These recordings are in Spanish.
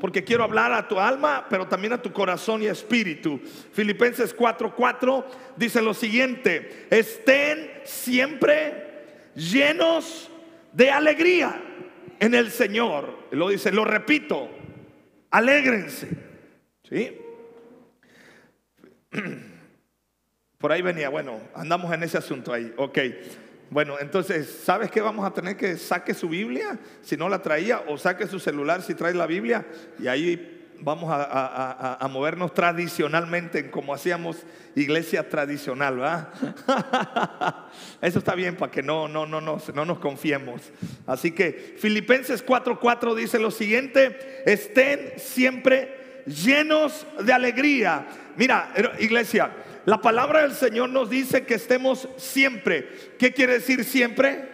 porque quiero hablar a tu alma, pero también a tu corazón y espíritu. Filipenses 4:4 dice lo siguiente, estén siempre llenos de alegría en el Señor. Lo dice, lo repito, alégrense. ¿Sí? Por ahí venía, bueno, andamos en ese asunto ahí, ok. Bueno, entonces, ¿sabes qué vamos a tener que saque su Biblia si no la traía o saque su celular si trae la Biblia y ahí vamos a, movernos tradicionalmente como hacíamos iglesia tradicional, ¿verdad? Eso está bien para que no, no, no, no, no nos confiemos. Así que Filipenses 4:4 dice lo siguiente, estén siempre llenos de alegría. Mira, iglesia, la palabra del Señor nos dice que estemos siempre. ¿Qué quiere decir siempre?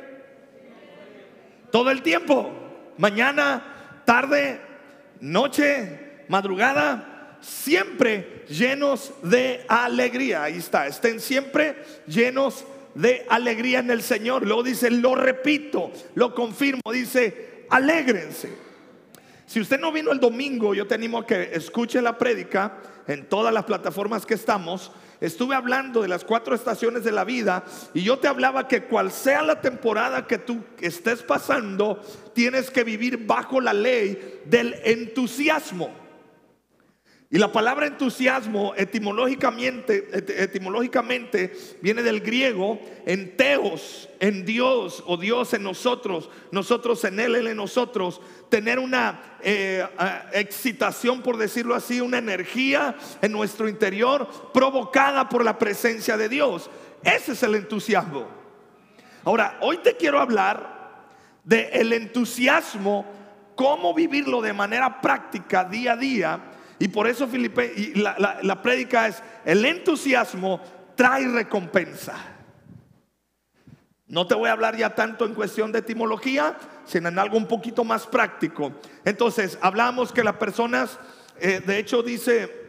Todo el tiempo. Mañana, tarde, noche, madrugada, siempre llenos de alegría. Ahí está, estén siempre llenos de alegría en el Señor. Luego dice, lo repito, lo confirmo, dice, alégrense. Si usted no vino el domingo, yo te animo a que escuche la prédica en todas las plataformas que estamos estuve hablando de las cuatro estaciones de la vida y yo te hablaba que cual sea la temporada que tú estés pasando, tienes que vivir bajo la ley del entusiasmo. Y la palabra entusiasmo etimológicamente, etimológicamente viene del griego en teos, en Dios o Dios en nosotros, nosotros en Él, Él en nosotros. Tener una eh, excitación, por decirlo así, una energía en nuestro interior provocada por la presencia de Dios. Ese es el entusiasmo. Ahora, hoy te quiero hablar del el entusiasmo, cómo vivirlo de manera práctica día a día y por eso Filipe, y la, la, prédica es, el entusiasmo trae recompensa. No te voy a hablar ya tanto en cuestión de etimología, sino en algo un poquito más práctico. Entonces, hablamos que las personas, eh, de hecho dice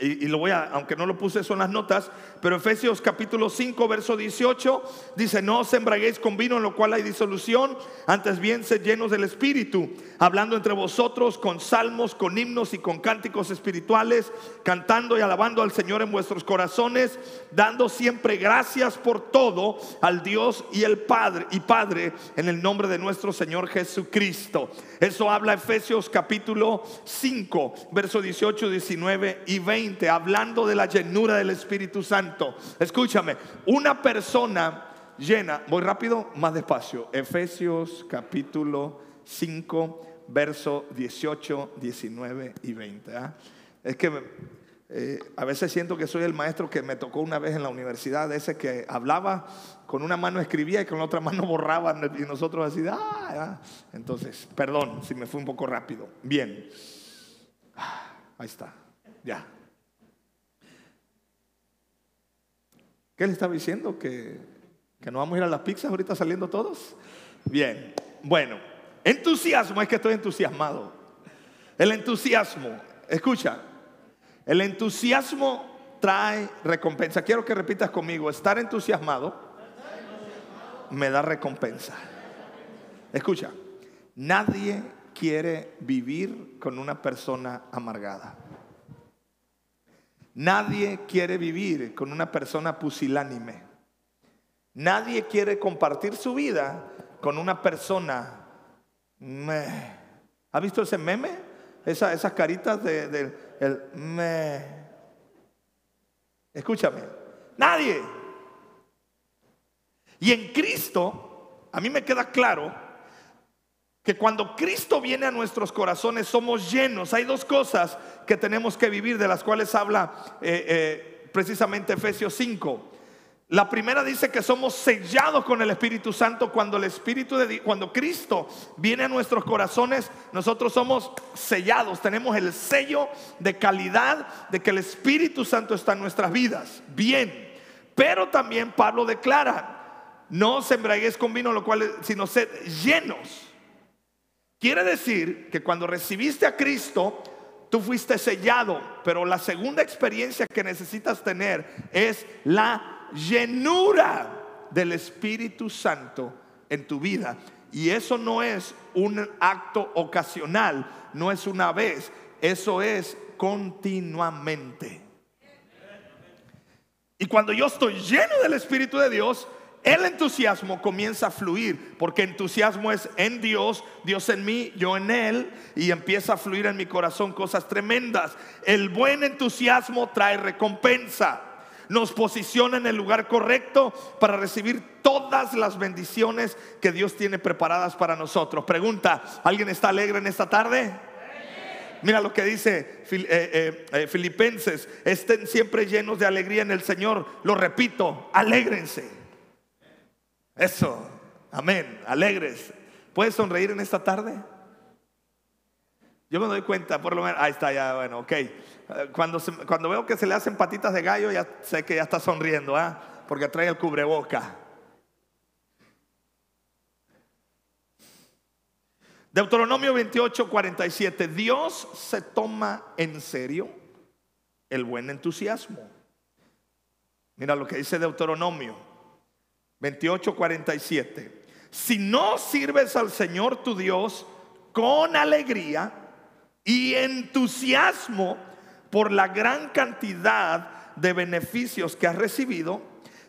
y, lo voy a, aunque no lo puse son las notas, pero Efesios capítulo 5, verso 18, dice, no os embraguéis con vino en lo cual hay disolución, antes bien sed llenos del Espíritu, hablando entre vosotros con salmos, con himnos y con cánticos espirituales, cantando y alabando al Señor en vuestros corazones, dando siempre gracias por todo al Dios y el Padre y Padre en el nombre de nuestro Señor Jesucristo. Eso habla Efesios capítulo 5, verso 18, 19 y 20 hablando de la llenura del Espíritu Santo. Escúchame, una persona llena, voy rápido, más despacio. Efesios capítulo 5, verso 18, 19 y 20. ¿ah? Es que eh, a veces siento que soy el maestro que me tocó una vez en la universidad, ese que hablaba, con una mano escribía y con la otra mano borraba y nosotros así, ah, ah". entonces, perdón si me fui un poco rápido. Bien, ahí está, ya. ¿Qué le estaba diciendo? ¿Que, ¿Que no vamos a ir a las pizzas ahorita saliendo todos? Bien, bueno, entusiasmo es que estoy entusiasmado. El entusiasmo, escucha, el entusiasmo trae recompensa. Quiero que repitas conmigo, estar entusiasmado me da recompensa. Escucha, nadie quiere vivir con una persona amargada. Nadie quiere vivir con una persona pusilánime. Nadie quiere compartir su vida con una persona. ¿Ha visto ese meme? esas caritas de, el me. Escúchame. Nadie. Y en Cristo, a mí me queda claro que cuando Cristo viene a nuestros corazones somos llenos. Hay dos cosas que tenemos que vivir, de las cuales habla eh, eh, precisamente Efesios 5. La primera dice que somos sellados con el Espíritu Santo cuando el Espíritu de cuando Cristo viene a nuestros corazones, nosotros somos sellados, tenemos el sello de calidad de que el Espíritu Santo está en nuestras vidas. Bien. Pero también Pablo declara, no se embraguéis con vino, lo cual sino sed llenos Quiere decir que cuando recibiste a Cristo, tú fuiste sellado, pero la segunda experiencia que necesitas tener es la llenura del Espíritu Santo en tu vida. Y eso no es un acto ocasional, no es una vez, eso es continuamente. Y cuando yo estoy lleno del Espíritu de Dios, el entusiasmo comienza a fluir, porque entusiasmo es en Dios, Dios en mí, yo en Él, y empieza a fluir en mi corazón cosas tremendas. El buen entusiasmo trae recompensa, nos posiciona en el lugar correcto para recibir todas las bendiciones que Dios tiene preparadas para nosotros. Pregunta, ¿alguien está alegre en esta tarde? Mira lo que dice eh, eh, eh, Filipenses, estén siempre llenos de alegría en el Señor. Lo repito, alégrense. Eso, amén, alegres. ¿Puedes sonreír en esta tarde? Yo me doy cuenta, por lo menos, ahí está, ya, bueno, ok. Cuando, cuando veo que se le hacen patitas de gallo, ya sé que ya está sonriendo, ¿ah? Porque trae el cubreboca. Deuteronomio 28, 47. Dios se toma en serio el buen entusiasmo. Mira lo que dice Deuteronomio 28, 47. Si no sirves al Señor tu Dios con alegría y entusiasmo por la gran cantidad de beneficios que has recibido,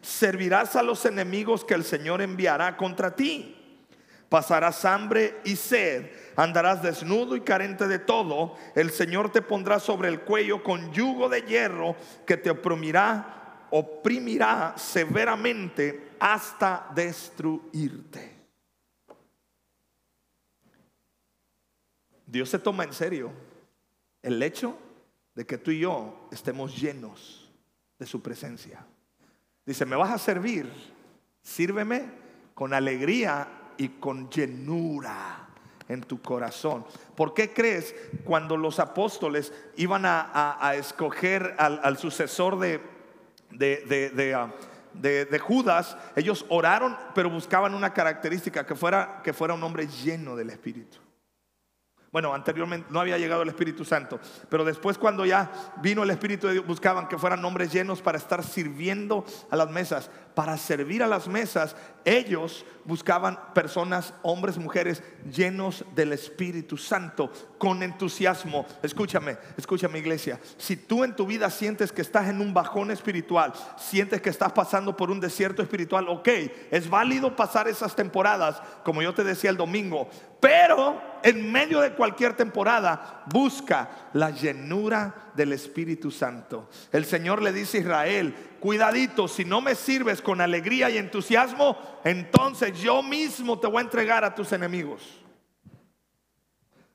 servirás a los enemigos que el Señor enviará contra ti. Pasarás hambre y sed, andarás desnudo y carente de todo. El Señor te pondrá sobre el cuello con yugo de hierro que te oprimirá, oprimirá severamente hasta destruirte. Dios se toma en serio el hecho de que tú y yo estemos llenos de su presencia. Dice, me vas a servir, sírveme con alegría y con llenura en tu corazón. ¿Por qué crees cuando los apóstoles iban a, escoger al, sucesor de, de, de, ah, de, Judas, ellos oraron, pero buscaban una característica, que fuera, que fuera un hombre lleno del Espíritu. Bueno, anteriormente no había llegado el Espíritu Santo, pero después cuando ya vino el Espíritu de buscaban que fueran hombres llenos para estar sirviendo a las mesas. Para servir a las mesas, ellos buscaban personas, hombres, mujeres, llenos del Espíritu Santo, con entusiasmo. Escúchame, escúchame iglesia. Si tú en tu vida sientes que estás en un bajón espiritual, sientes que estás pasando por un desierto espiritual, ok, es válido pasar esas temporadas, como yo te decía el domingo, pero en medio de cualquier temporada, busca la llenura del Espíritu Santo. El Señor le dice a Israel, cuidadito, si no me sirves con alegría y entusiasmo, entonces yo mismo te voy a entregar a tus enemigos.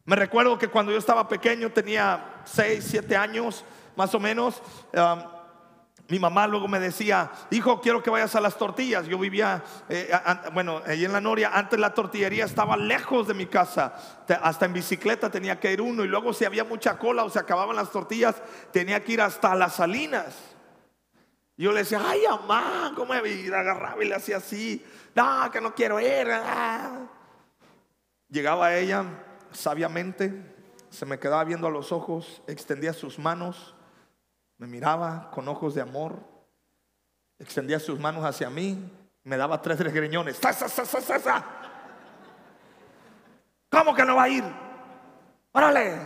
Me recuerdo que cuando yo estaba pequeño, tenía 6, 7 años más o menos, um, mi mamá luego me decía, hijo, quiero que vayas a las tortillas. Yo vivía, eh, bueno, allí en la Noria, antes la tortillería estaba lejos de mi casa. Hasta en bicicleta tenía que ir uno. Y luego si había mucha cola o se acababan las tortillas, tenía que ir hasta las salinas. Yo le decía, ay, mamá, ¿cómo me vida? Agarraba y le hacía así. No, que no quiero ir. Ah". Llegaba ella sabiamente, se me quedaba viendo a los ojos, extendía sus manos, me miraba con ojos de amor, extendía sus manos hacia mí, me daba tres greñones. ¿Cómo que no va a ir? Órale.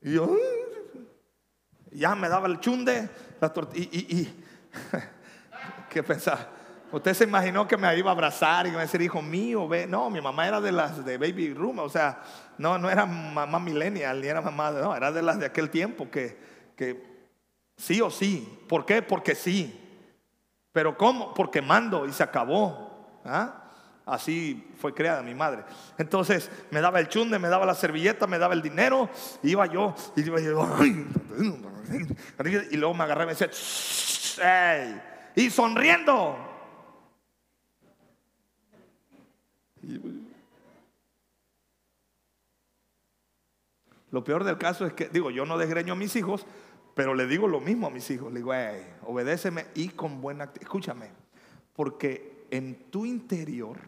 Y yo, ya me daba el chunde, la tortilla. ¿qué pensaba? Usted se imaginó que me iba a abrazar y me iba a decir, hijo mío. No, mi mamá era de las de Baby Room, o sea, no, no era mamá millennial, ni era mamá, no, era de las de aquel tiempo que, sí o sí. ¿Por qué? Porque sí. Pero ¿cómo? Porque mando y se acabó. ¿Ah? Así fue creada mi madre. Entonces me daba el chunde, me daba la servilleta, me daba el dinero. Iba yo y iba yo, luego me agarré y me decía, y sonriendo. Lo peor del caso es que, digo, yo no desgreño a mis hijos, pero le digo lo mismo a mis hijos. Le digo, obedéceme y con buena Escúchame, porque en tu interior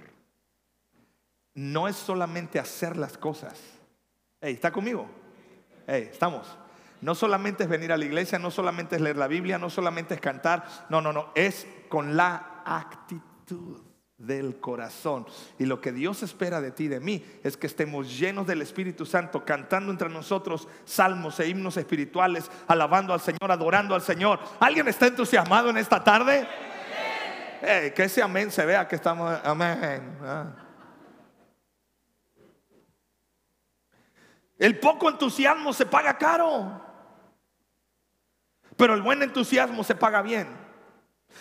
no es solamente hacer las cosas. ¿Está conmigo? estamos. No solamente es venir a la iglesia, no solamente es leer la Biblia, no solamente es cantar. No, no, no. Es con la actitud. Del corazón. Y lo que Dios espera de ti y de mí es que estemos llenos del Espíritu Santo, cantando entre nosotros salmos e himnos espirituales, alabando al Señor, adorando al Señor. ¿Alguien está entusiasmado en esta tarde? que ese amén se vea que estamos, amén. Ah. El poco entusiasmo se paga caro, pero el buen entusiasmo se paga bien.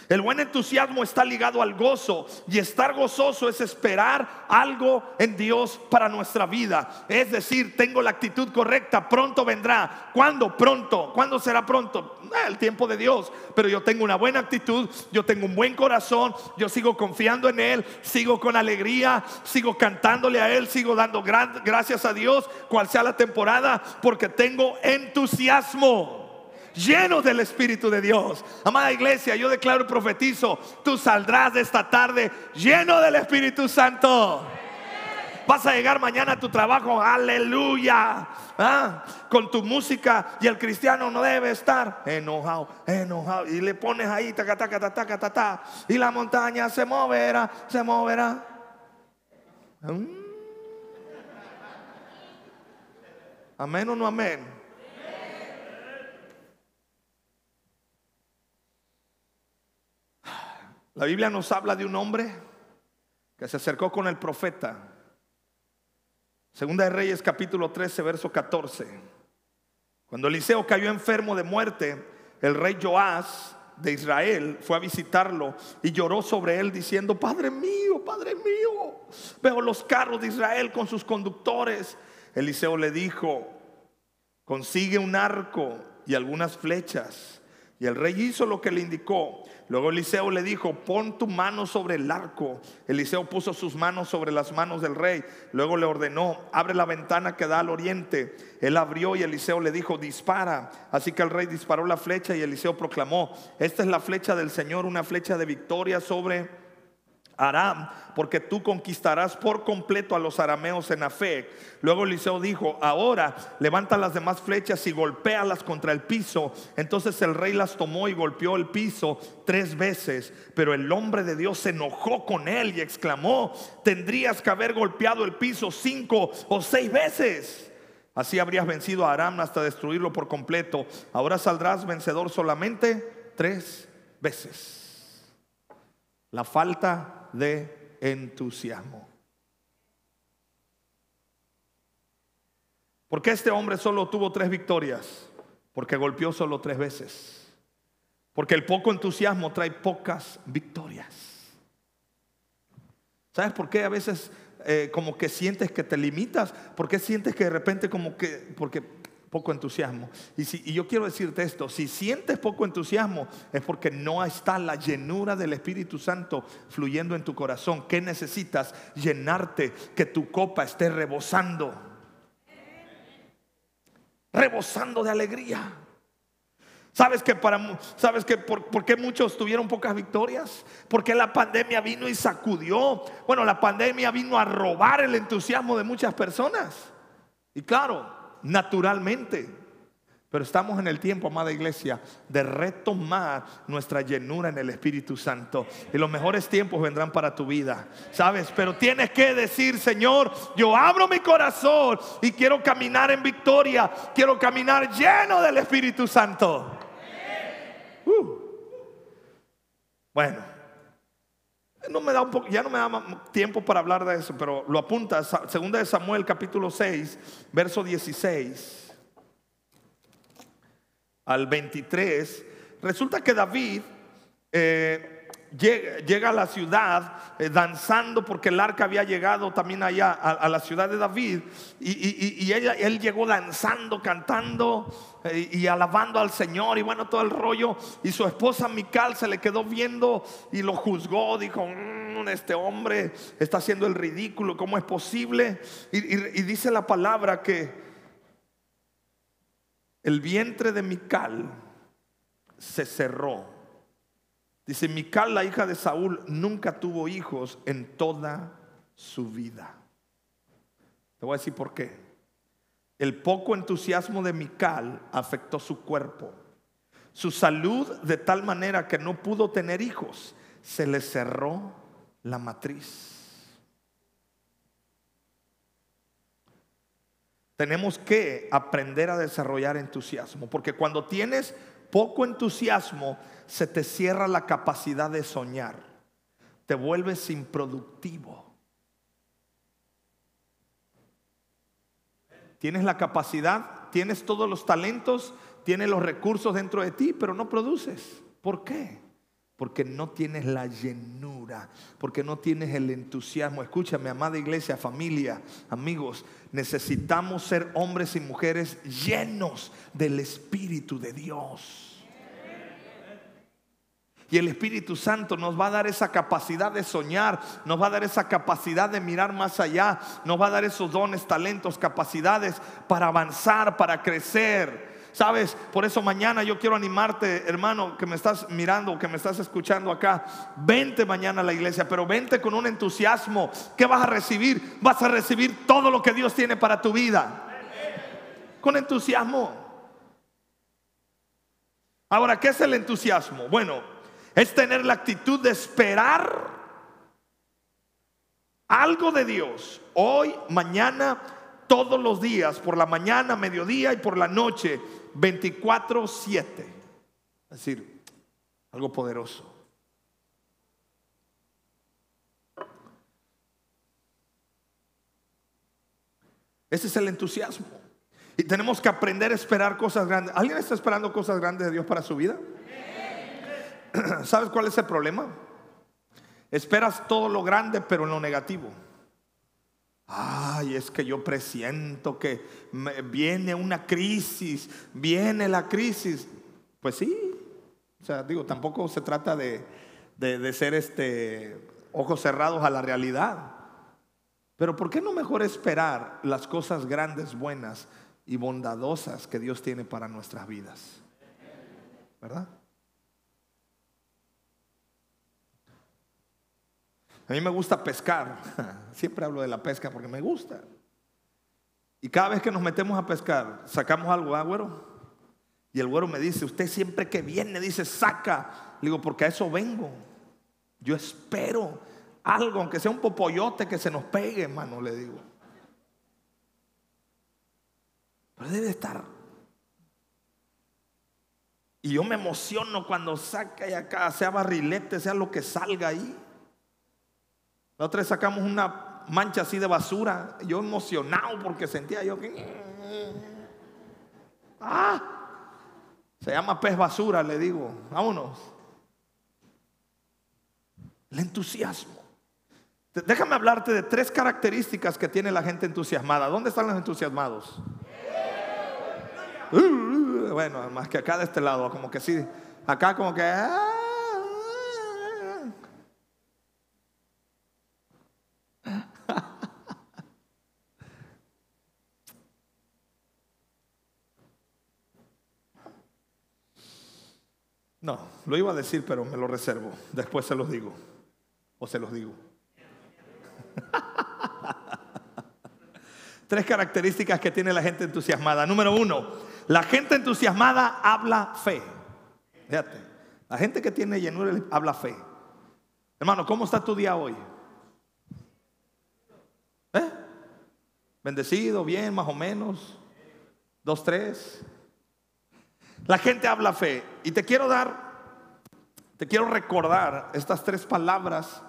El buen entusiasmo está ligado al gozo y estar gozoso es esperar algo en Dios para nuestra vida. Es decir, tengo la actitud correcta, pronto vendrá. ¿Cuándo? Pronto. ¿Cuándo será pronto? Ah, el tiempo de Dios. Pero yo tengo una buena actitud, yo tengo un buen corazón, yo sigo confiando en Él, sigo con alegría, sigo cantándole a Él, sigo dando gracias a Dios, cual sea la temporada, porque tengo entusiasmo llenos del Espíritu de Dios. Amada iglesia, yo declaro y profetizo, tú saldrás de esta tarde lleno del Espíritu Santo. Vas a llegar mañana a tu trabajo, aleluya. ¿Ah? Con tu música y el cristiano no debe estar enojado, enojado. Y le pones ahí, taca, taca, taca, taca, taca, y la montaña se moverá, se moverá. ¿Mm? Amén o no amén. La Biblia nos habla de un hombre que se acercó con el profeta. Segunda de Reyes capítulo 13, verso 14. Cuando Eliseo cayó enfermo de muerte, el rey Joás de Israel fue a visitarlo y lloró sobre él diciendo, Padre mío, Padre mío, veo los carros de Israel con sus conductores. Eliseo le dijo, consigue un arco y algunas flechas. Y el rey hizo lo que le indicó. Luego Eliseo le dijo, pon tu mano sobre el arco. Eliseo puso sus manos sobre las manos del rey. Luego le ordenó, abre la ventana que da al oriente. Él abrió y Eliseo le dijo, dispara. Así que el rey disparó la flecha y Eliseo proclamó, esta es la flecha del Señor, una flecha de victoria sobre Aram, porque tú conquistarás por completo a los arameos en Afec. Luego Eliseo dijo, ahora levanta las demás flechas y golpéalas contra el piso. Entonces el rey las tomó y golpeó el piso tres veces. Pero el hombre de Dios se enojó con él y exclamó, tendrías que haber golpeado el piso cinco o seis veces. Así habrías vencido a Aram hasta destruirlo por completo. Ahora saldrás vencedor solamente tres veces. La falta de entusiasmo. ¿Por qué este hombre solo tuvo tres victorias? Porque golpeó solo tres veces. Porque el poco entusiasmo trae pocas victorias. ¿Sabes por qué a veces eh, como que sientes que te limitas? ¿Por qué sientes que de repente como que, porque poco entusiasmo. Y, si, y yo quiero decirte esto, si sientes poco entusiasmo es porque no está la llenura del Espíritu Santo fluyendo en tu corazón. ¿Qué necesitas? Llenarte, que tu copa esté rebosando. Rebosando de alegría. ¿Sabes que para sabes que por, qué muchos tuvieron pocas victorias? Porque la pandemia vino y sacudió. Bueno, la pandemia vino a robar el entusiasmo de muchas personas. Y claro, naturalmente. Pero estamos en el tiempo, amada iglesia, de retomar nuestra llenura en el Espíritu Santo. Y los mejores tiempos vendrán para tu vida, ¿sabes? Pero tienes que decir, Señor, yo abro mi corazón y quiero caminar en victoria. Quiero caminar lleno del Espíritu Santo. Uh. Bueno, no me da ya no me da tiempo para hablar de eso, pero lo apunta, segunda de Samuel capítulo 6, verso 16 al 23. Resulta que David eh, llega, a la ciudad eh, danzando porque el arca había llegado también allá a, la ciudad de David. Y, él llegó danzando, cantando eh, y alabando al Señor y bueno, todo el rollo. Y su esposa Mical se le quedó viendo y lo juzgó, dijo, mm, este hombre está haciendo el ridículo, ¿cómo es posible? y dice la palabra que el vientre de Mical se cerró Dice, Mical, la hija de Saúl, nunca tuvo hijos en toda su vida. Te voy a decir por qué. El poco entusiasmo de Mical afectó su cuerpo, su salud de tal manera que no pudo tener hijos. Se le cerró la matriz. Tenemos que aprender a desarrollar entusiasmo, porque cuando tienes poco entusiasmo, se te cierra la capacidad de soñar, te vuelves improductivo. Tienes la capacidad, tienes todos los talentos, tienes los recursos dentro de ti, pero no produces. ¿Por qué? Porque no tienes la llenura, porque no tienes el entusiasmo. Escúchame, amada iglesia, familia, amigos, necesitamos ser hombres y mujeres llenos del Espíritu de Dios. Y el Espíritu Santo nos va a dar esa capacidad de soñar, nos va a dar esa capacidad de mirar más allá, nos va a dar esos dones, talentos, capacidades para avanzar, para crecer. Sabes, por eso mañana yo quiero animarte, hermano, que me estás mirando, que me estás escuchando acá. Vente mañana a la iglesia, pero vente con un entusiasmo. ¿Qué vas a recibir? Vas a recibir todo lo que Dios tiene para tu vida. Con entusiasmo. Ahora, ¿qué es el entusiasmo? Bueno, es tener la actitud de esperar algo de Dios hoy, mañana, todos los días, por la mañana, mediodía y por la noche, 24/7. Es decir, algo poderoso. Ese es el entusiasmo. Y tenemos que aprender a esperar cosas grandes. ¿Alguien está esperando cosas grandes de Dios para su vida? ¿Sabes cuál es el problema? Esperas todo lo grande, pero en lo negativo. Ay, es que yo presiento que viene una crisis, viene la crisis. Pues sí, o sea, digo, tampoco se trata de, de ser este, ojos cerrados a la realidad. Pero ¿por qué no mejor esperar las cosas grandes, buenas y bondadosas que Dios tiene para nuestras vidas? ¿Verdad? A mí me gusta pescar. Siempre hablo de la pesca porque me gusta. Y cada vez que nos metemos a pescar, sacamos algo, ¿ah, güero? Y el güero me dice, usted siempre que viene, dice, saca. Le digo, porque a eso vengo. Yo espero algo, aunque sea un popoyote que se nos pegue, hermano, le digo. Pero debe estar. Y yo me emociono cuando saca y acá, sea barrilete, sea lo que salga ahí. La otra vez sacamos una mancha así de basura. Yo emocionado porque sentía yo que. ¡Ah! Se llama pez basura, le digo. Vámonos. El entusiasmo. Déjame hablarte de tres características que tiene la gente entusiasmada. ¿Dónde están los entusiasmados? Uh, bueno, más que acá de este lado, como que sí. Acá como que. Ah, No, lo iba a decir, pero me lo reservo. Después se los digo. O se los digo. Tres características que tiene la gente entusiasmada. Número uno, la gente entusiasmada habla fe. Fíjate, la gente que tiene llenura habla fe. Hermano, ¿cómo está tu día hoy? ¿Eh? Bendecido, bien, más o menos. Dos, tres. La gente habla fe. Y te quiero dar, te quiero recordar estas tres palabras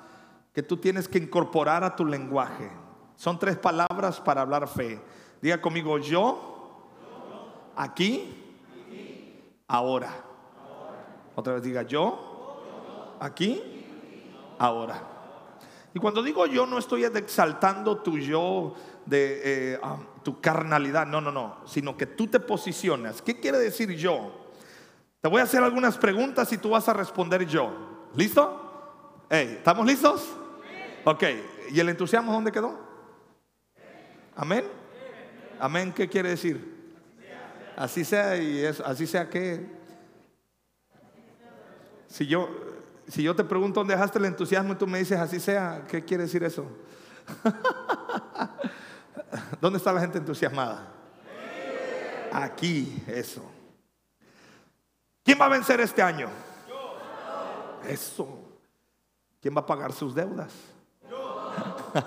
que tú tienes que incorporar a tu lenguaje. Son tres palabras para hablar fe. Diga conmigo, yo, aquí, ahora. Otra vez diga, yo, aquí, ahora. Y cuando digo yo, no estoy exaltando tu yo de eh, ah, tu carnalidad, no, no, no, sino que tú te posicionas. ¿Qué quiere decir yo? Te voy a hacer algunas preguntas y tú vas a responder yo. ¿Listo? ¿Estamos listos? Ok, ¿y el entusiasmo dónde quedó? Amén. Amén, ¿qué quiere decir? Así sea y así sea que si yo si yo te pregunto dónde dejaste el entusiasmo y tú me dices así sea, ¿qué quiere decir eso? ¿Dónde está la gente entusiasmada? Aquí, eso. ¿Quién va a vencer este año? Eso. ¿Quién va a pagar sus deudas?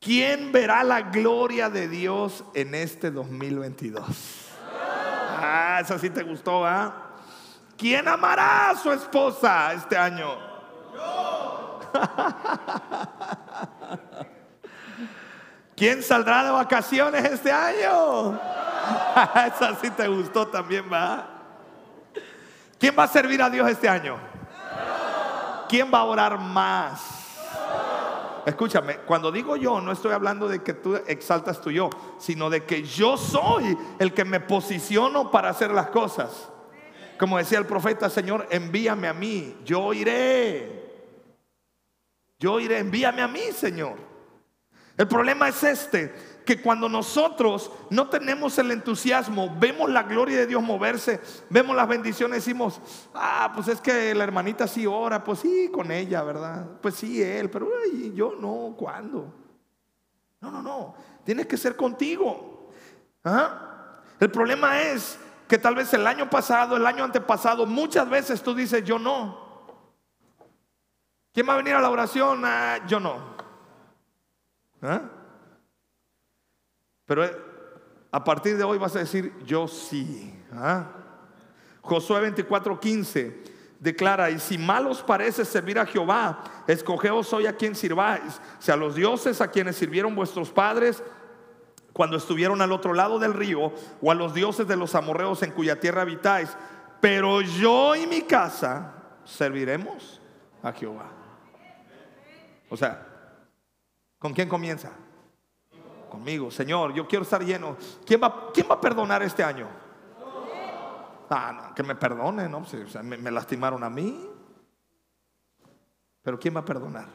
¿Quién verá la gloria de Dios en este 2022? Ah, esa sí te gustó, ¿ah? ¿Quién amará a su esposa este año? ¿Quién saldrá de vacaciones este año? Esa sí te gustó también, ¿va? ¿Quién va a servir a Dios este año? ¿Quién va a orar más? Escúchame, cuando digo yo, no estoy hablando de que tú exaltas tu yo, sino de que yo soy el que me posiciono para hacer las cosas. Como decía el profeta, Señor, envíame a mí, yo iré. Yo iré, envíame a mí, Señor. El problema es este, que cuando nosotros no tenemos el entusiasmo, vemos la gloria de Dios moverse, vemos las bendiciones, decimos, ah, pues es que la hermanita sí ora, pues sí, con ella, ¿verdad? Pues sí, él, pero yo no, ¿cuándo? No, no, no, tienes que ser contigo. ¿Ah? El problema es que tal vez el año pasado, el año antepasado, muchas veces tú dices, yo no. ¿Quién va a venir a la oración? Ah, yo no. ¿Ah? Pero eh, a partir de hoy vas a decir, yo sí. ¿Ah? Josué 24:15 declara, y si mal os parece servir a Jehová, escogeos hoy a quien sirváis, si a los dioses a quienes sirvieron vuestros padres cuando estuvieron al otro lado del río, o a los dioses de los amorreos en cuya tierra habitáis, pero yo y mi casa serviremos a Jehová. O sea, ¿con quién comienza? Conmigo, Señor, yo quiero estar lleno. ¿Quién va, quién va a perdonar este año? Ah, que me perdone, ¿no? me, lastimaron a mí. Pero ¿quién va a perdonar?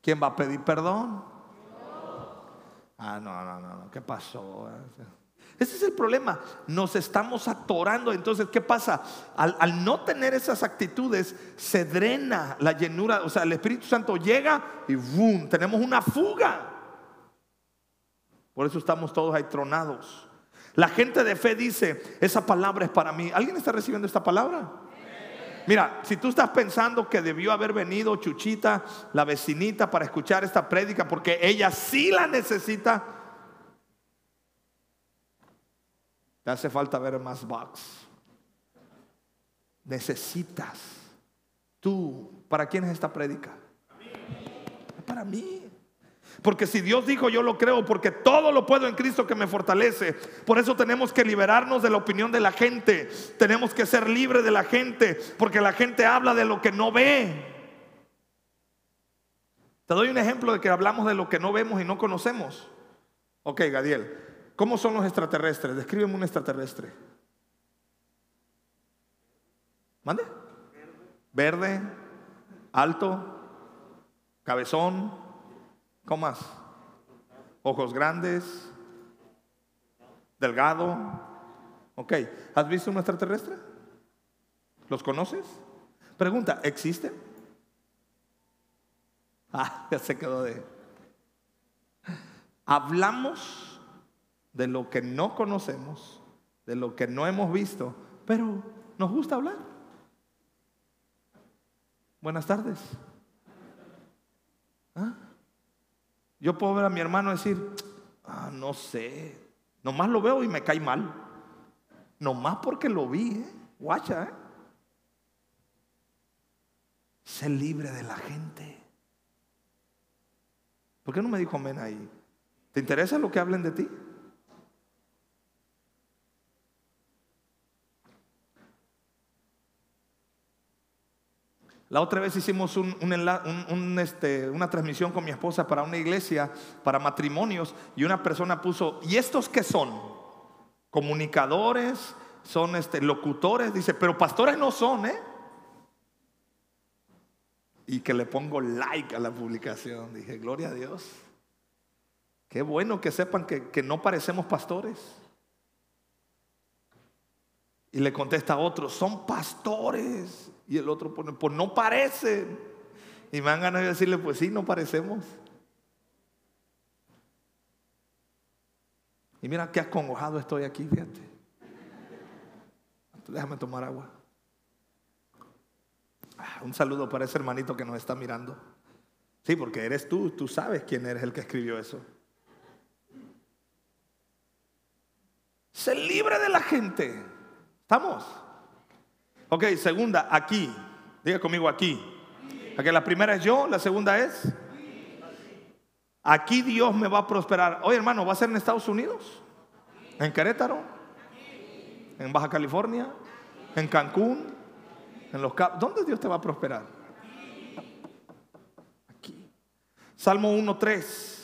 ¿Quién va a pedir perdón? Ah, no, no, no, ¿qué pasó? Ese es el problema. Nos estamos atorando. Entonces, ¿qué pasa? Al, no tener esas actitudes, se drena la llenura. O sea, el Espíritu Santo llega y ¡boom! Tenemos una fuga. Por eso estamos todos ahí tronados. La gente de fe dice, esa palabra es para mí. ¿Alguien está recibiendo esta palabra? Mira, si tú estás pensando que debió haber venido Chuchita, la vecinita, para escuchar esta prédica, porque ella sí la necesita, Te hace falta ver más box. Necesitas. Tú, ¿para quién es esta prédica? Para mí. Porque si Dios dijo, yo lo creo, porque todo lo puedo en Cristo que me fortalece. Por eso tenemos que liberarnos de la opinión de la gente. Tenemos que ser libres de la gente, porque la gente habla de lo que no ve. Te doy un ejemplo de que hablamos de lo que no vemos y no conocemos. Ok, Gadiel. ¿Cómo son los extraterrestres? Descríbeme un extraterrestre. ¿Mande? Verde, alto, cabezón, ¿cómo más? Ojos grandes, delgado. Ok, ¿has visto un extraterrestre? ¿Los conoces? Pregunta, ¿existen? Ah, ya se quedó de... Hablamos de lo que no conocemos, de lo que no hemos visto, pero nos gusta hablar. Buenas tardes. ¿Ah? Yo puedo ver a mi hermano decir, ah, no sé, nomás lo veo y me cae mal. Nomás porque lo vi, ¿eh? Guacha, ¿eh? Sé libre de la gente. ¿Por qué no me dijo amén ahí? ¿Te interesa lo que hablen de ti? La otra vez hicimos este, una transmisión con mi esposa para una iglesia, para matrimonios, y una persona puso, ¿y estos qué son? Comunicadores, son este, locutores, dice, pero pastores no son, ¿eh? Y que le pongo like a la publicación. Dije, gloria a Dios. Qué bueno que sepan que, que no parecemos pastores. Y le contesta a otro, son pastores. Y el otro pone, pues no parecen. Y me dan ganas de decirle, pues sí, no parecemos. Y mira qué acongojado estoy aquí, fíjate. déjame tomar agua. Ah, un saludo para ese hermanito que nos está mirando. Sí, porque eres tú, tú sabes quién eres el que escribió eso. Se libre de la gente. ¿Estamos? Ok, segunda, aquí. Diga conmigo aquí. La primera es yo, la segunda es. Aquí Dios me va a prosperar. Oye, hermano, ¿va a ser en Estados Unidos? ¿En Querétaro? ¿En Baja California? ¿En Cancún? ¿En los ¿Dónde Dios te va a prosperar? Aquí. Salmo 1.3.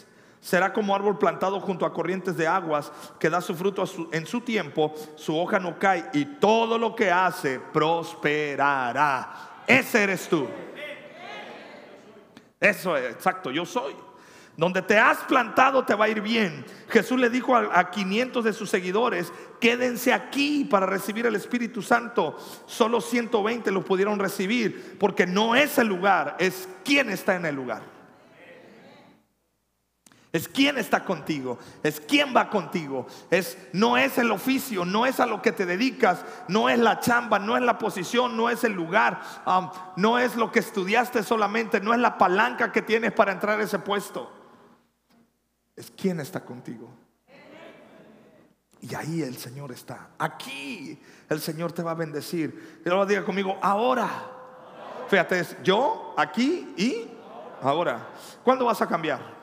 Será como árbol plantado junto a corrientes de aguas que da su fruto en su tiempo, su hoja no cae y todo lo que hace prosperará. Ese eres tú. Eso es, exacto, yo soy. Donde te has plantado te va a ir bien. Jesús le dijo a, 500 de sus seguidores, quédense aquí para recibir el Espíritu Santo. Solo 120 lo pudieron recibir porque no es el lugar, es quien está en el lugar. Es quién está contigo, es quién va contigo. Es no es el oficio, no es a lo que te dedicas, no es la chamba, no es la posición, no es el lugar, no es lo que estudiaste solamente, no es la palanca que tienes para entrar a ese puesto es quién está contigo. Y ahí el Señor está. Aquí el Señor te va a bendecir. Y lo diga conmigo, ahora. Fíjate, es yo, aquí y ahora. ¿Cuándo vas a cambiar?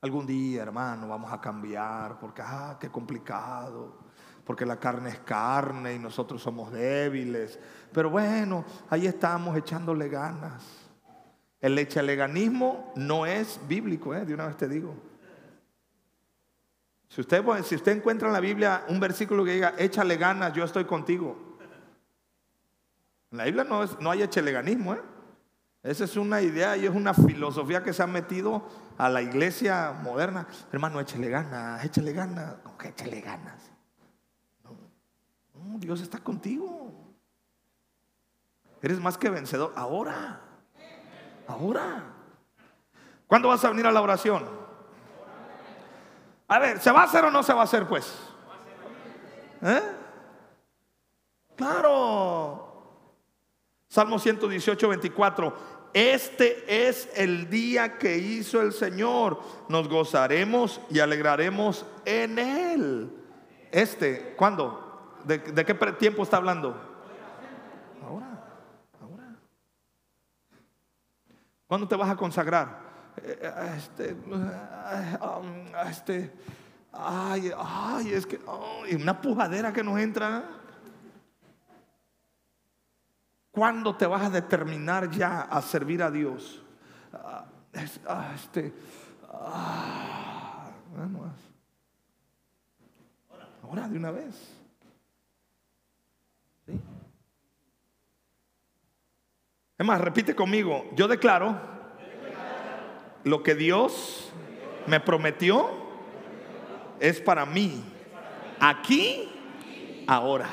Algún día, hermano, vamos a cambiar porque, ah, qué complicado. Porque la carne es carne y nosotros somos débiles. Pero bueno, ahí estamos echándole ganas. El lechaleganismo no es bíblico, ¿eh? de una vez te digo. Si usted, si usted encuentra en la Biblia un versículo que diga, échale ganas, yo estoy contigo. En la Biblia no, es, no hay echaleganismo. ¿eh? Esa es una idea y es una filosofía que se ha metido a la iglesia moderna. Hermano, échale ganas, échale ganas. ¿Cómo que échale ganas? Dios está contigo. Eres más que vencedor. Ahora. Ahora. ¿Cuándo vas a venir a la oración? A ver, ¿se va a hacer o no se va a hacer pues? ¿Eh? Claro. Salmo 118, 24. Este es el día que hizo el Señor. Nos gozaremos y alegraremos en Él. Este, ¿cuándo? ¿De, qué tiempo está hablando? ¿Cuándo te vas a consagrar? Eh, eh, este, um, este, ay, ay, es que, una pujadera que nos entra. ¿Cuándo te vas a determinar ya a servir a Dios? Ah, ah, este, ah, Ahora de una vez. Es más, repite conmigo, yo declaro lo que Dios me prometió es para mí, aquí, ahora.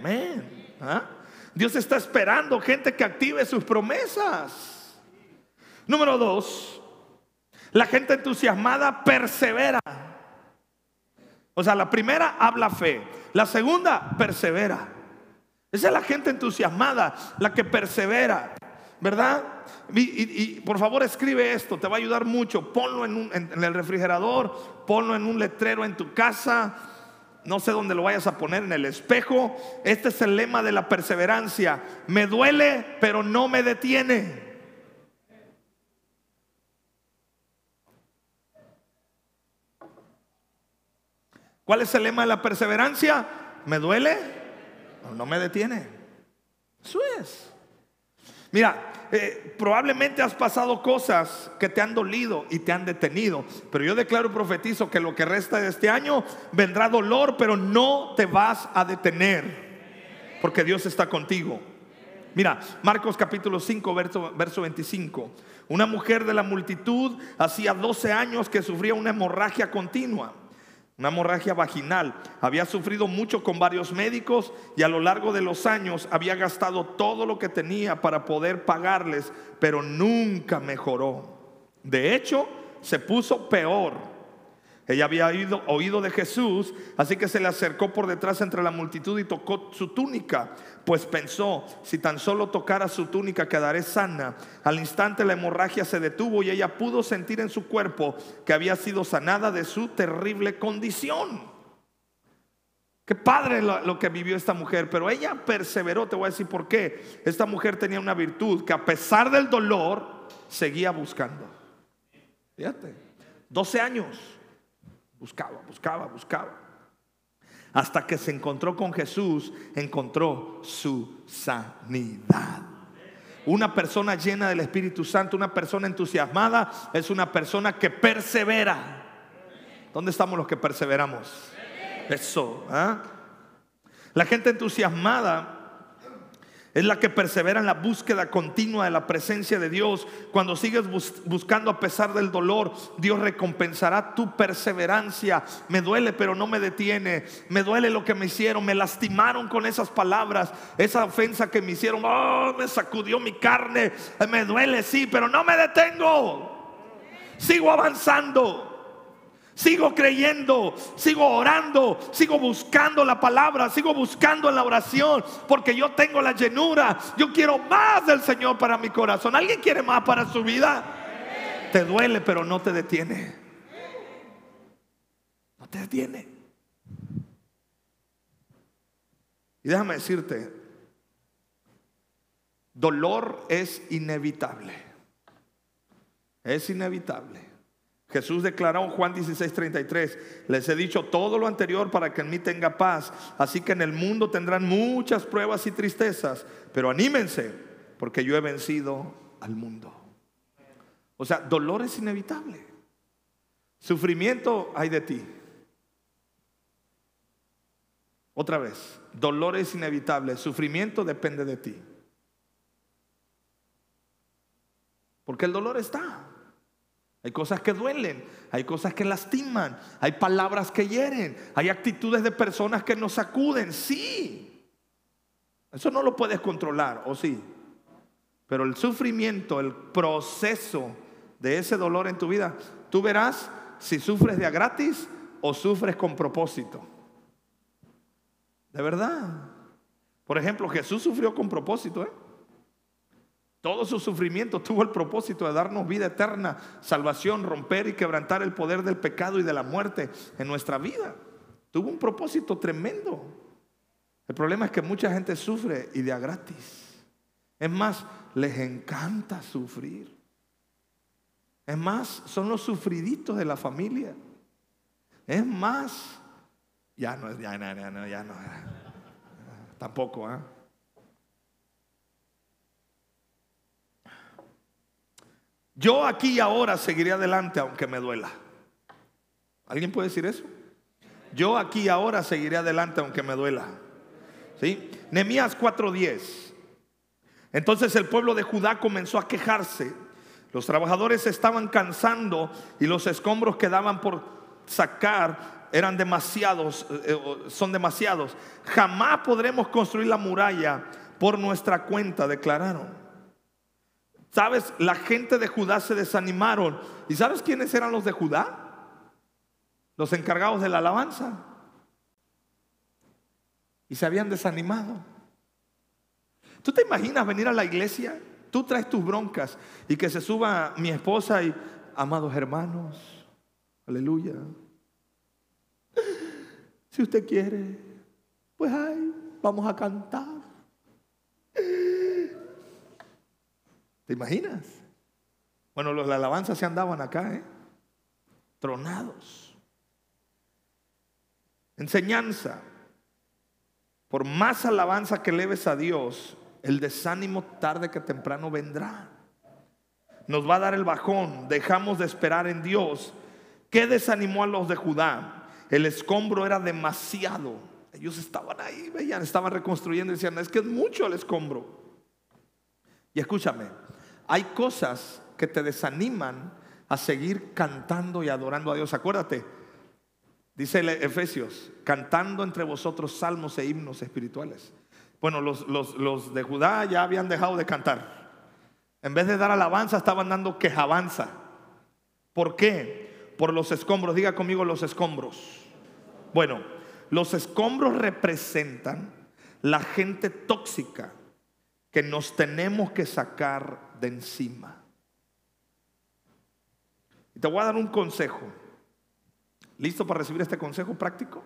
Amén. ¿Ah? Dios está esperando gente que active sus promesas. Número dos, la gente entusiasmada persevera. O sea, la primera habla fe, la segunda persevera. Esa es la gente entusiasmada, la que persevera, ¿verdad? Y, por favor escribe esto, te va a ayudar mucho. Ponlo en, en, el refrigerador, ponlo en un letrero en tu casa, no sé dónde lo vayas a poner, en el espejo. Este es el lema de la perseverancia. Me duele, pero no me detiene. ¿Cuál es el lema de la perseverancia? Me duele, no me detiene. Eso es. Mira, eh, probablemente has pasado cosas que te han dolido y te han detenido, pero yo declaro y profetizo que lo que resta de este año vendrá dolor, pero no te vas a detener, porque Dios está contigo. Mira, Marcos capítulo 5, verso, verso 25. Una mujer de la multitud hacía 12 años que sufría una hemorragia continua una hemorragia vaginal. Había sufrido mucho con varios médicos y a lo largo de los años había gastado todo lo que tenía para poder pagarles, pero nunca mejoró. De hecho, se puso peor. Ella había oído, de Jesús, así que se le acercó por detrás entre la multitud y tocó su túnica, pues pensó, si tan solo tocara su túnica quedaré sana. Al instante la hemorragia se detuvo y ella pudo sentir en su cuerpo que había sido sanada de su terrible condición. Qué padre lo, lo que vivió esta mujer, pero ella perseveró, te voy a decir por qué. Esta mujer tenía una virtud que a pesar del dolor seguía buscando. Fíjate, 12 años Buscaba, buscaba, buscaba. Hasta que se encontró con Jesús, encontró su sanidad. Una persona llena del Espíritu Santo, una persona entusiasmada, es una persona que persevera. ¿Dónde estamos los que perseveramos? Eso. ¿ah? La gente entusiasmada es la que persevera en la búsqueda continua de la presencia de Dios. Cuando sigues buscando a pesar del dolor, Dios recompensará tu perseverancia. Me duele, pero no me detiene. Me duele lo que me hicieron. Me lastimaron con esas palabras. Esa ofensa que me hicieron. Oh, me sacudió mi carne. Me duele, sí, pero no me detengo. Sigo avanzando. Sigo creyendo, sigo orando, sigo buscando la palabra, sigo buscando la oración, porque yo tengo la llenura. Yo quiero más del Señor para mi corazón. ¿Alguien quiere más para su vida? Te duele, pero no te detiene. No te detiene. Y déjame decirte, dolor es inevitable. Es inevitable. Jesús declaró en Juan 16:33, les he dicho todo lo anterior para que en mí tenga paz, así que en el mundo tendrán muchas pruebas y tristezas, pero anímense, porque yo he vencido al mundo. O sea, dolor es inevitable. Sufrimiento hay de ti. Otra vez, dolor es inevitable, sufrimiento depende de ti. Porque el dolor está. Hay cosas que duelen, hay cosas que lastiman, hay palabras que hieren, hay actitudes de personas que nos sacuden, sí. Eso no lo puedes controlar, ¿o sí? Pero el sufrimiento, el proceso de ese dolor en tu vida, tú verás si sufres de a gratis o sufres con propósito. De verdad. Por ejemplo, Jesús sufrió con propósito, ¿eh? Todo su sufrimiento tuvo el propósito de darnos vida eterna, salvación, romper y quebrantar el poder del pecado y de la muerte en nuestra vida. Tuvo un propósito tremendo. El problema es que mucha gente sufre y de a gratis. Es más, les encanta sufrir. Es más, son los sufriditos de la familia. Es más, ya no, ya no, ya no, ya no. Tampoco, ¿ah? Yo aquí y ahora seguiré adelante aunque me duela. ¿Alguien puede decir eso? Yo aquí y ahora seguiré adelante aunque me duela. ¿Sí? Nehemías 4:10. Entonces el pueblo de Judá comenzó a quejarse. Los trabajadores estaban cansando y los escombros que daban por sacar eran demasiados, eh, son demasiados. Jamás podremos construir la muralla por nuestra cuenta, declararon. ¿Sabes? La gente de Judá se desanimaron. ¿Y sabes quiénes eran los de Judá? Los encargados de la alabanza. Y se habían desanimado. ¿Tú te imaginas venir a la iglesia? Tú traes tus broncas y que se suba mi esposa y, amados hermanos, aleluya. Si usted quiere, pues ay, vamos a cantar. ¿Te imaginas? Bueno, los de la alabanza se andaban acá, ¿eh? Tronados. Enseñanza. Por más alabanza que leves a Dios, el desánimo tarde que temprano vendrá. Nos va a dar el bajón. Dejamos de esperar en Dios. ¿Qué desanimó a los de Judá? El escombro era demasiado. Ellos estaban ahí, veían, estaban reconstruyendo y decían, es que es mucho el escombro. Y escúchame, hay cosas que te desaniman a seguir cantando y adorando a Dios. Acuérdate, dice Efesios, cantando entre vosotros salmos e himnos espirituales. Bueno, los, los, de Judá ya habían dejado de cantar. En vez de dar alabanza, estaban dando quejabanza. ¿Por qué? por los escombros. Diga conmigo los escombros. Bueno, los escombros representan la gente tóxica que nos tenemos que sacar de encima. Y te voy a dar un consejo. ¿Listo para recibir este consejo práctico?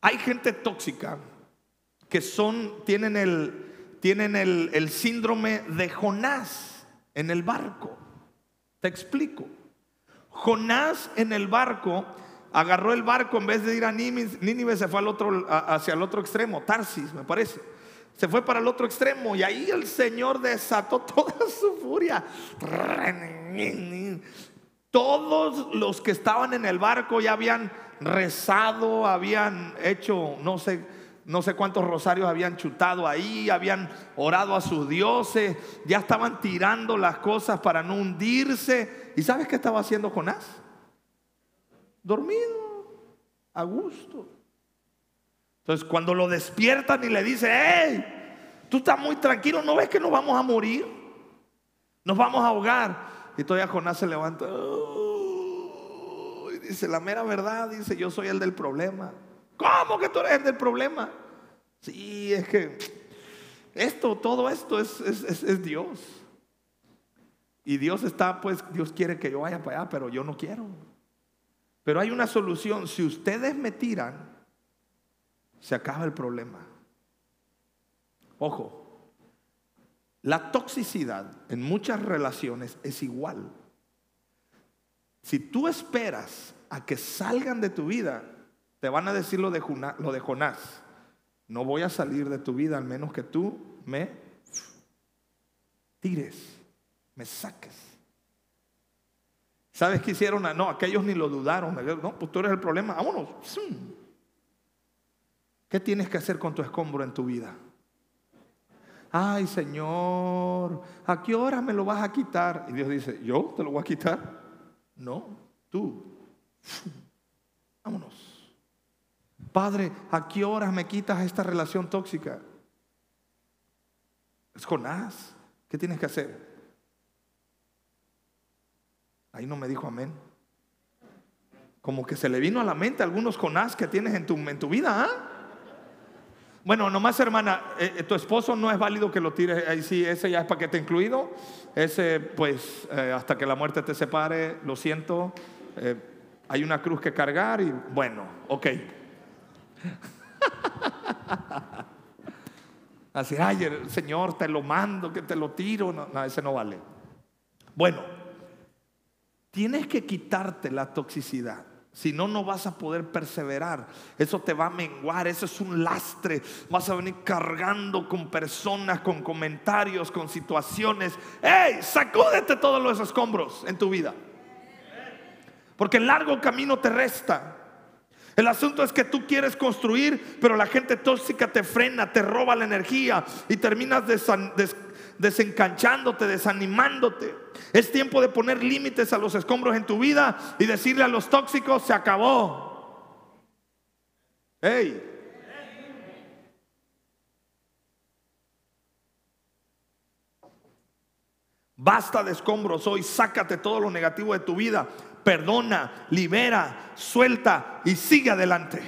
Hay gente tóxica que son, tienen el, tienen el, síndrome de Jonás en el barco. Te explico. Jonás en el barco agarró el barco en vez de ir a Nínive, se fue al otro, hacia el otro extremo, Tarsis, me parece. Se fue para el otro extremo y ahí el Señor desató toda su furia. Todos los que estaban en el barco ya habían rezado, habían hecho, no sé, no sé cuántos rosarios habían chutado ahí, habían orado a sus dioses, ya estaban tirando las cosas para no hundirse. ¿Y sabes qué estaba haciendo Jonás? Dormido, a gusto. Entonces cuando lo despiertan y le dice, hey, tú estás muy tranquilo, ¿no ves que nos vamos a morir? Nos vamos a ahogar. Y todavía Jonás se levanta y dice, la mera verdad, dice, yo soy el del problema. ¿Cómo que tú eres el del problema? Sí, es que esto, todo esto es, es, Dios. Y Dios está, pues, Dios quiere que yo vaya para allá, pero yo no quiero. Pero hay una solución. Si ustedes me tiran, se acaba el problema. Ojo, la toxicidad en muchas relaciones es igual. Si tú esperas a que salgan de tu vida, te van a decir lo de, Jonás. No voy a salir de tu vida al menos que tú me tires, me saques. ¿Sabes qué hicieron? No, aquellos ni lo dudaron. No, pues tú eres el problema. Vámonos. ¿Qué tienes que hacer con tu escombro en tu vida? Ay, Señor, ¿a qué hora me lo vas a quitar? Y Dios dice, ¿yo te lo voy a quitar? No, tú. Vámonos. Padre, ¿a qué horas me quitas esta relación tóxica? Es Jonás. ¿Qué tienes que hacer? Ahí no me dijo amén. Como que se le vino a la mente algunos Jonás que tienes en tu, en tu vida. ¿ah? Bueno, nomás hermana, eh, eh, tu esposo no es válido que lo tires ahí sí, ese ya es paquete incluido. Ese, pues, eh, hasta que la muerte te separe, lo siento. hay una cruz que cargar y bueno, ok. Así, ay, Señor, te lo mando, que te lo tiro. No, ese no vale. Bueno, tienes que quitarte la toxicidad. Si no, no vas a poder perseverar. Eso te va a menguar. Eso es un lastre. Vas a venir cargando con personas, con comentarios, con situaciones. ¡Ey! Sacúdete todos los escombros en tu vida. Porque el largo camino te resta. El asunto es que tú quieres construir, pero la gente tóxica te frena, te roba la energía y terminas desencanchándote, desanimándote. Es tiempo de poner límites a los escombros en tu vida y decirle a los tóxicos, se acabó. Hey. Basta de escombros hoy, sácate todo lo negativo de tu vida perdona, libera, suelta y sigue adelante.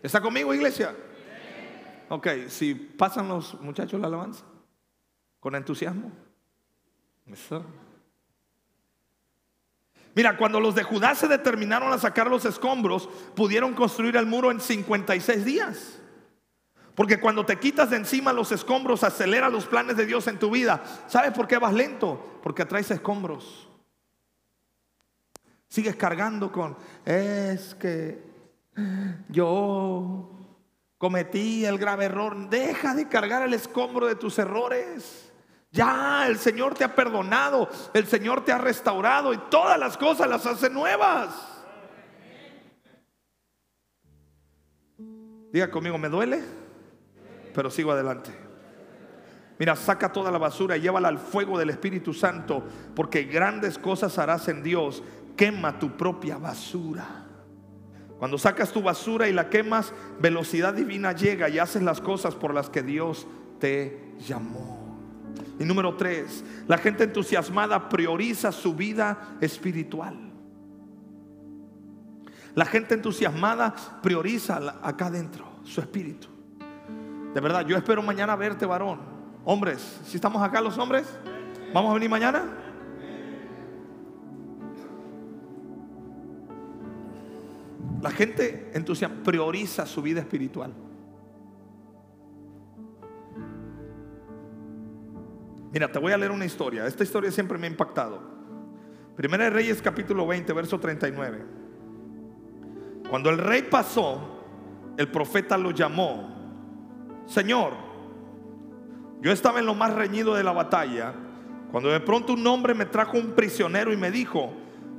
¿Está conmigo, iglesia? Ok, si pasan los muchachos la alabanza con entusiasmo. Mira, cuando los de Judá se determinaron a sacar los escombros, pudieron construir el muro en 56 días. Porque cuando te quitas de encima los escombros, acelera los planes de Dios en tu vida. ¿Sabes por qué vas lento? Porque traes escombros. Sigues cargando con, es que yo cometí el grave error. Deja de cargar el escombro de tus errores. Ya, el Señor te ha perdonado, el Señor te ha restaurado y todas las cosas las hace nuevas. Diga conmigo, me duele, pero sigo adelante. Mira, saca toda la basura y llévala al fuego del Espíritu Santo, porque grandes cosas harás en Dios quema tu propia basura. Cuando sacas tu basura y la quemas, velocidad divina llega y haces las cosas por las que Dios te llamó. Y número tres, la gente entusiasmada prioriza su vida espiritual. La gente entusiasmada prioriza acá adentro su espíritu. De verdad, yo espero mañana verte, varón. Hombres, si estamos acá los hombres, ¿vamos a venir mañana? La gente entusiasmada prioriza su vida espiritual. Mira, te voy a leer una historia. Esta historia siempre me ha impactado. Primera de Reyes capítulo 20, verso 39. Cuando el rey pasó, el profeta lo llamó. Señor, yo estaba en lo más reñido de la batalla, cuando de pronto un hombre me trajo un prisionero y me dijo,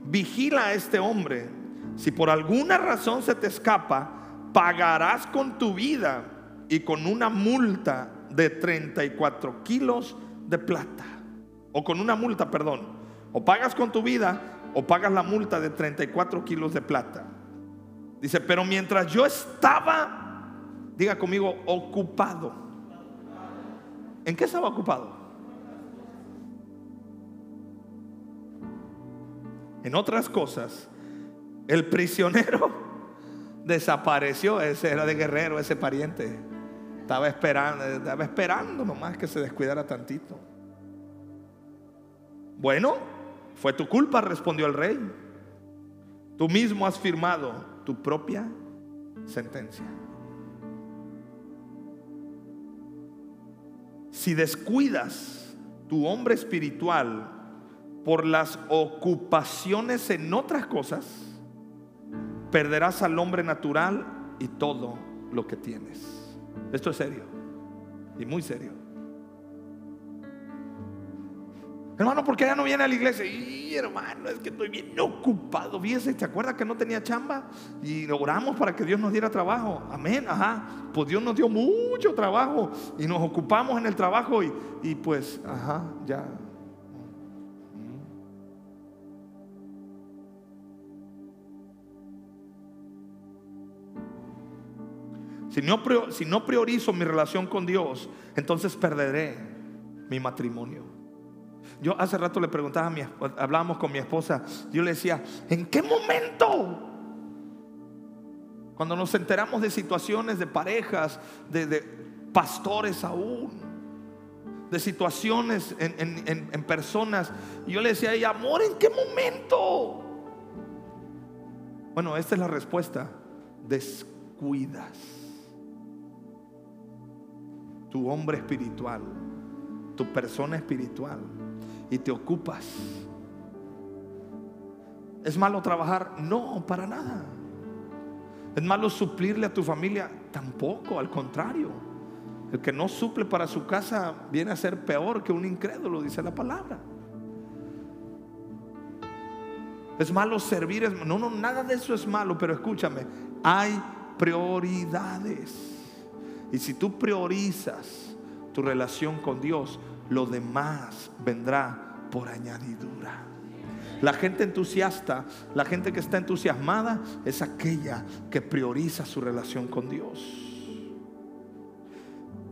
vigila a este hombre. Si por alguna razón se te escapa, pagarás con tu vida y con una multa de 34 kilos de plata. O con una multa, perdón. O pagas con tu vida o pagas la multa de 34 kilos de plata. Dice, pero mientras yo estaba, diga conmigo, ocupado. ¿En qué estaba ocupado? En otras cosas, el prisionero desapareció. Ese era de guerrero, ese pariente. Estaba esperando, estaba esperando nomás que se descuidara tantito. Bueno, fue tu culpa, respondió el rey. Tú mismo has firmado tu propia sentencia. Si descuidas tu hombre espiritual por las ocupaciones en otras cosas, perderás al hombre natural y todo lo que tienes. Esto es serio y muy serio. Hermano, ¿por qué ya no viene a la iglesia? Y hermano, es que estoy bien ocupado. Fíjese, ¿te acuerdas que no tenía chamba? Y oramos para que Dios nos diera trabajo. Amén, ajá. Pues Dios nos dio mucho trabajo y nos ocupamos en el trabajo y, y pues, ajá, ya Si no, priorizo mi relación con Dios, entonces perderé mi matrimonio. Yo hace rato le preguntaba a mi hablábamos con mi esposa, yo le decía, ¿en qué momento? Cuando nos enteramos de situaciones de parejas, de, pastores aún, de situaciones en, personas, yo le decía a amor, ¿en qué momento? Bueno, esta es la respuesta, descuidas tu hombre espiritual, tu persona espiritual, y te ocupas. ¿Es malo trabajar? No, para nada. ¿Es malo suplirle a tu familia? Tampoco, al contrario. El que no suple para su casa viene a ser peor que un incrédulo, dice la palabra. Es malo servir, no, no, nada de eso es malo, pero escúchame, hay prioridades. Y si tú priorizas tu relación con Dios, lo demás vendrá por añadidura. La gente entusiasta, la gente que está entusiasmada, es aquella que prioriza su relación con Dios.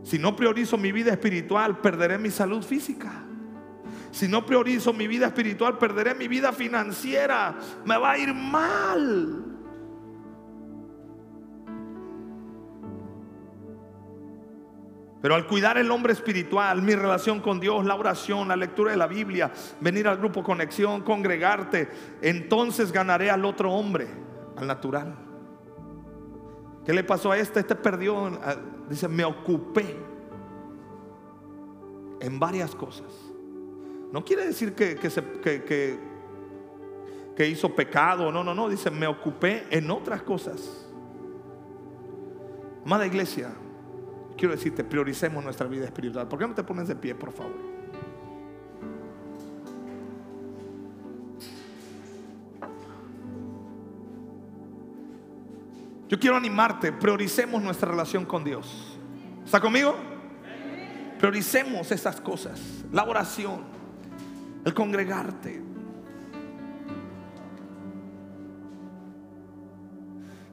Si no priorizo mi vida espiritual, perderé mi salud física. Si no priorizo mi vida espiritual, perderé mi vida financiera. Me va a ir mal. Pero al cuidar el hombre espiritual, mi relación con Dios, la oración, la lectura de la Biblia, venir al grupo conexión, congregarte, entonces ganaré al otro hombre, al natural. ¿Qué le pasó a este? Este perdió, dice, me ocupé en varias cosas. No quiere decir que, que, que hizo pecado, no, no, no, dice, me ocupé en otras cosas. Amada iglesia, quiero decirte, prioricemos nuestra vida espiritual. ¿Por qué no te pones de pie, por favor? Yo quiero animarte, prioricemos nuestra relación con Dios. ¿Está conmigo? Prioricemos esas cosas, la oración, el congregarte.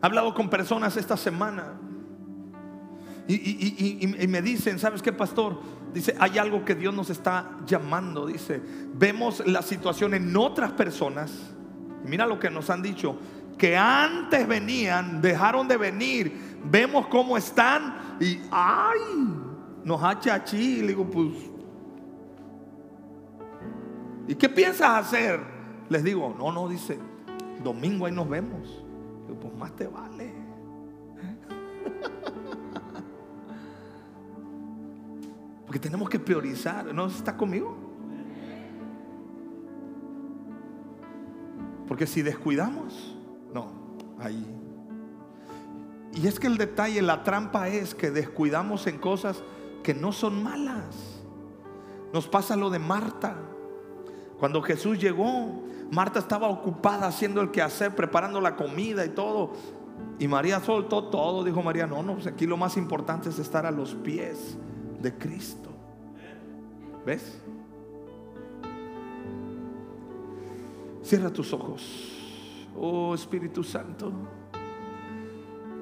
He hablado con personas esta semana y, me dicen, ¿sabes qué, pastor? Dice, hay algo que Dios nos está llamando. Dice, vemos la situación en otras personas. mira lo que nos han dicho, que antes venían, dejaron de venir. Vemos cómo están y, ay, nos hacha achí. Le digo, pues, ¿y qué piensas hacer? Les digo, no, no, dice, domingo ahí nos vemos. digo, pues más te vale. Porque tenemos que priorizar. ¿No está conmigo? Porque si descuidamos, no, ahí. Y es que el detalle, la trampa es que descuidamos en cosas que no son malas. Nos pasa lo de Marta. Cuando Jesús llegó, Marta estaba ocupada haciendo el quehacer, preparando la comida y todo. Y María soltó todo. Dijo María, no, no, pues aquí lo más importante es estar a los pies de Cristo. ¿Ves? Cierra tus ojos. Oh Espíritu Santo.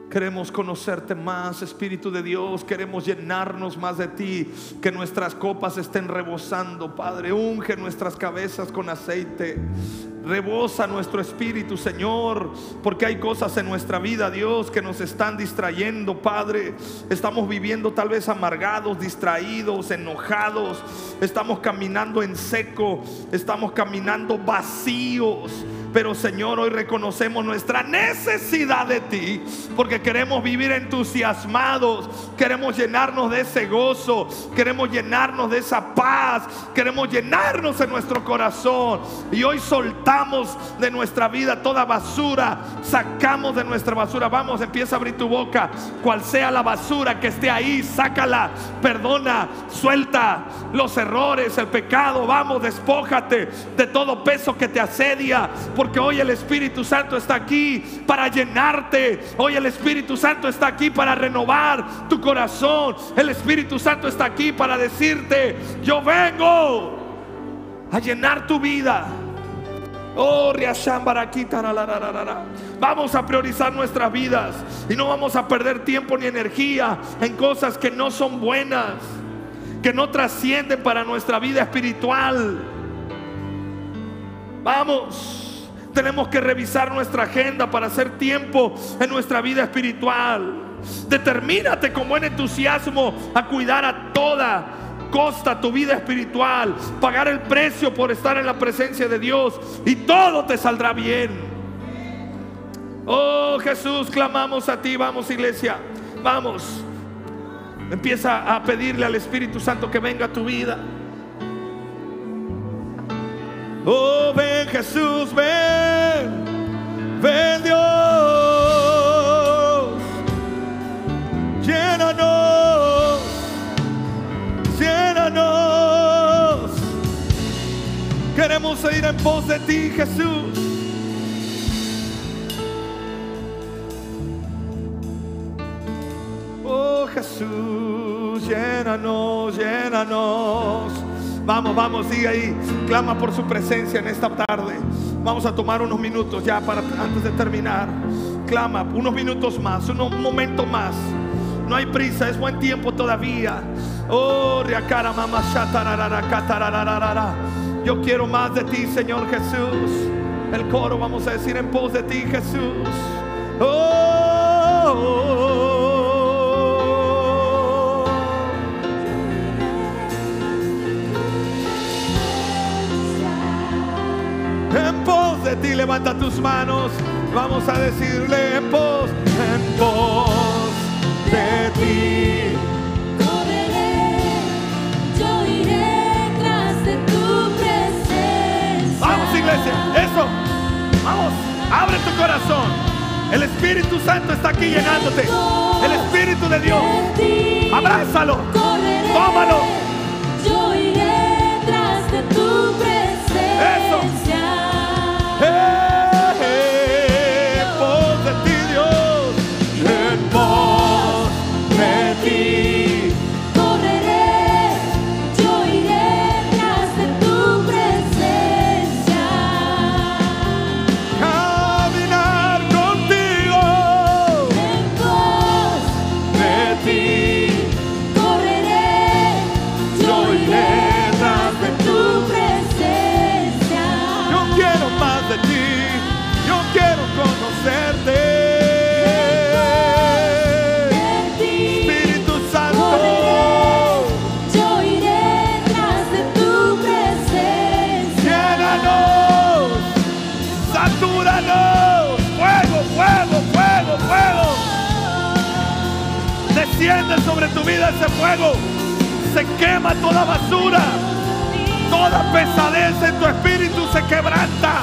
Queremos conocerte más, Espíritu de Dios. Queremos llenarnos más de ti. Que nuestras copas estén rebosando, Padre. Unge nuestras cabezas con aceite. Rebosa nuestro espíritu, Señor, porque hay cosas en nuestra vida, Dios, que nos están distrayendo, Padre. Estamos viviendo tal vez amargados, distraídos, enojados. Estamos caminando en seco, estamos caminando vacíos. Pero Señor, hoy reconocemos nuestra necesidad de ti, porque queremos vivir entusiasmados, queremos llenarnos de ese gozo, queremos llenarnos de esa paz, queremos llenarnos en nuestro corazón. Y hoy soltamos de nuestra vida toda basura, sacamos de nuestra basura. Vamos, empieza a abrir tu boca, cual sea la basura que esté ahí, sácala, perdona, suelta los errores, el pecado. Vamos, despójate de todo peso que te asedia porque hoy el Espíritu Santo está aquí para llenarte. Hoy el Espíritu Santo está aquí para renovar tu corazón. El Espíritu Santo está aquí para decirte, yo vengo a llenar tu vida. Oh, Vamos a priorizar nuestras vidas y no vamos a perder tiempo ni energía en cosas que no son buenas, que no trascienden para nuestra vida espiritual. Vamos. Tenemos que revisar nuestra agenda para hacer tiempo en nuestra vida espiritual. Determínate con buen entusiasmo a cuidar a toda costa tu vida espiritual, pagar el precio por estar en la presencia de Dios y todo te saldrá bien. Oh Jesús, clamamos a ti, vamos iglesia, vamos. Empieza a pedirle al Espíritu Santo que venga a tu vida. Oh, ven Jesús, ven, ven Dios, llénanos, llénanos. Queremos ir en pos de ti, Jesús. Oh Jesús, llénanos, llénanos. Vamos, vamos, sigue ahí. Clama por su presencia en esta tarde. Vamos a tomar unos minutos ya para antes de terminar. Clama unos minutos más, unos momentos más. No hay prisa, es buen tiempo todavía. Oh, mamá, Yo quiero más de ti, Señor Jesús. El coro vamos a decir en pos de ti, Jesús. oh. De ti, levanta tus manos. Vamos a decirle en pos, en pos de ti. Correré, yo iré tras de tu presencia. Vamos, iglesia, eso. Vamos, abre tu corazón. El Espíritu Santo está aquí llenándote. El Espíritu de Dios. Abrázalo. Tómalo. Sobre tu vida ese fuego. Se quema toda basura. Toda pesadez en tu espíritu se quebranta.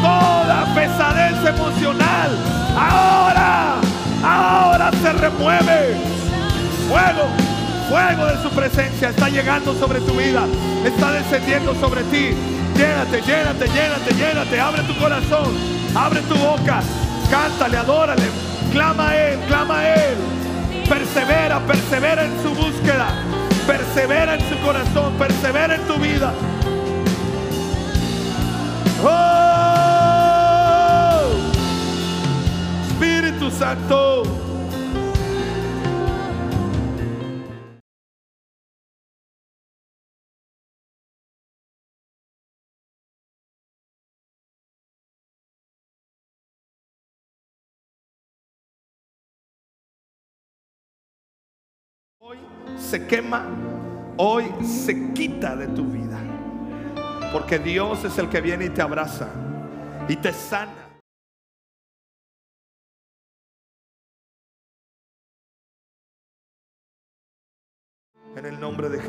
Toda pesadez emocional. Ahora, ahora se remueve. Fuego, fuego de su presencia está llegando sobre tu vida. Está descendiendo sobre ti. Llénate, llénate, llénate, llénate. Abre tu corazón. Abre tu boca. Cántale, adórale. Clama a Él, clama a Él. Persevera, persevera en su búsqueda. Persevera en su corazón. Persevera en tu vida. ¡Oh! Espíritu Santo. Se quema, hoy se quita de tu vida. Porque Dios es el que viene y te abraza y te sana. En el nombre de Jesús.